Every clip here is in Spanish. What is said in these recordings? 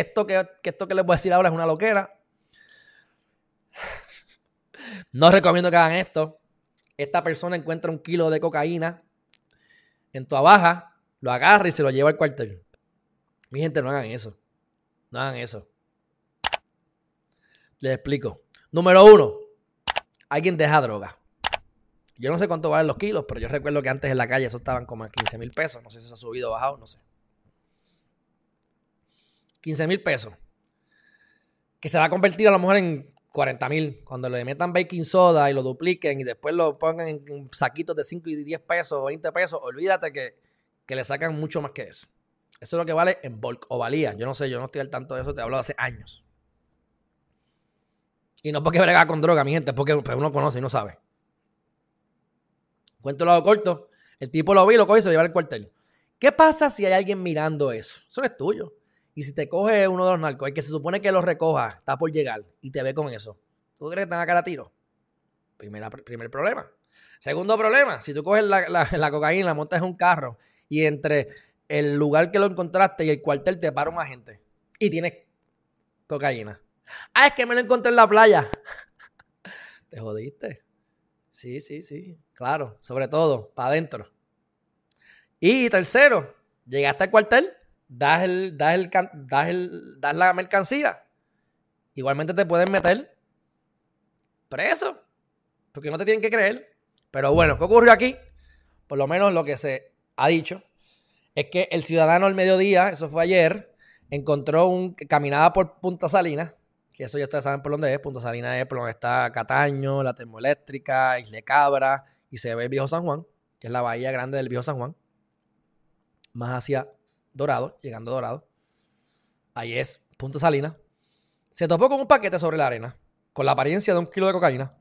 esto que, que esto que les voy a decir ahora es una loquera. No recomiendo que hagan esto. Esta persona encuentra un kilo de cocaína en tu baja, lo agarra y se lo lleva al cuartel. Mi gente, no hagan eso. No hagan eso. Les explico. Número uno, alguien deja droga. Yo no sé cuánto valen los kilos, pero yo recuerdo que antes en la calle eso estaban como a 15 mil pesos. No sé si se ha subido o bajado, no sé. 15 mil pesos. Que se va a convertir a lo mejor en 40 mil. Cuando le metan baking soda y lo dupliquen y después lo pongan en saquitos de 5 y 10 pesos o 20 pesos, olvídate que, que le sacan mucho más que eso. Eso es lo que vale en bulk o valía. Yo no sé, yo no estoy al tanto de eso, te hablo de hace años. Y no porque brega con droga, mi gente, es porque pues, uno conoce y no sabe. Cuento lado corto. El tipo lo vi, lo coge y se lo lleva al cuartel. ¿Qué pasa si hay alguien mirando eso? Eso no es tuyo. Y si te coge uno de los narcos, el que se supone que lo recoja, está por llegar y te ve con eso. ¿Tú crees que te van a cara tiro? Primera, primer problema. Segundo problema, si tú coges la, la, la cocaína, la montas en un carro y entre el lugar que lo encontraste y el cuartel te para un agente y tienes cocaína. Ah, es que me lo encontré en la playa. te jodiste. Sí, sí, sí. Claro, sobre todo, para adentro. Y tercero, llegaste al cuartel, das, el, das, el, das, el, das la mercancía. Igualmente te pueden meter preso. Porque no te tienen que creer. Pero bueno, ¿qué ocurrió aquí? Por lo menos lo que se ha dicho es que el ciudadano al mediodía, eso fue ayer, encontró un. caminaba por Punta Salinas, que eso ya ustedes saben por dónde es. Punta Salinas es por donde está Cataño, la termoeléctrica, Isle Cabra, y se ve el Viejo San Juan, que es la bahía grande del Viejo San Juan. Más hacia Dorado, llegando Dorado. Ahí es Punta Salinas. Se topó con un paquete sobre la arena, con la apariencia de un kilo de cocaína.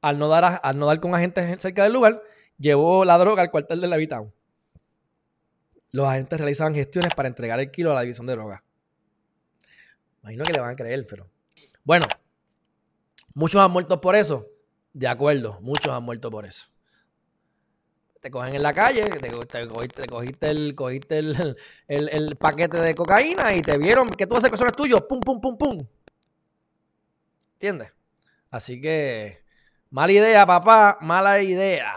Al no dar, al no dar con agentes cerca del lugar, llevó la droga al cuartel de Levitown los agentes realizaban gestiones para entregar el kilo a la división de drogas. Imagino que le van a creer, pero. Bueno, muchos han muerto por eso. De acuerdo, muchos han muerto por eso. Te cogen en la calle, te, cogiste, el, cogiste el, paquete de cocaína y te vieron que tú haces que son tuyos. Pum, pum, pum, pum. ¿Entiendes? Así que, mala idea, papá, mala idea.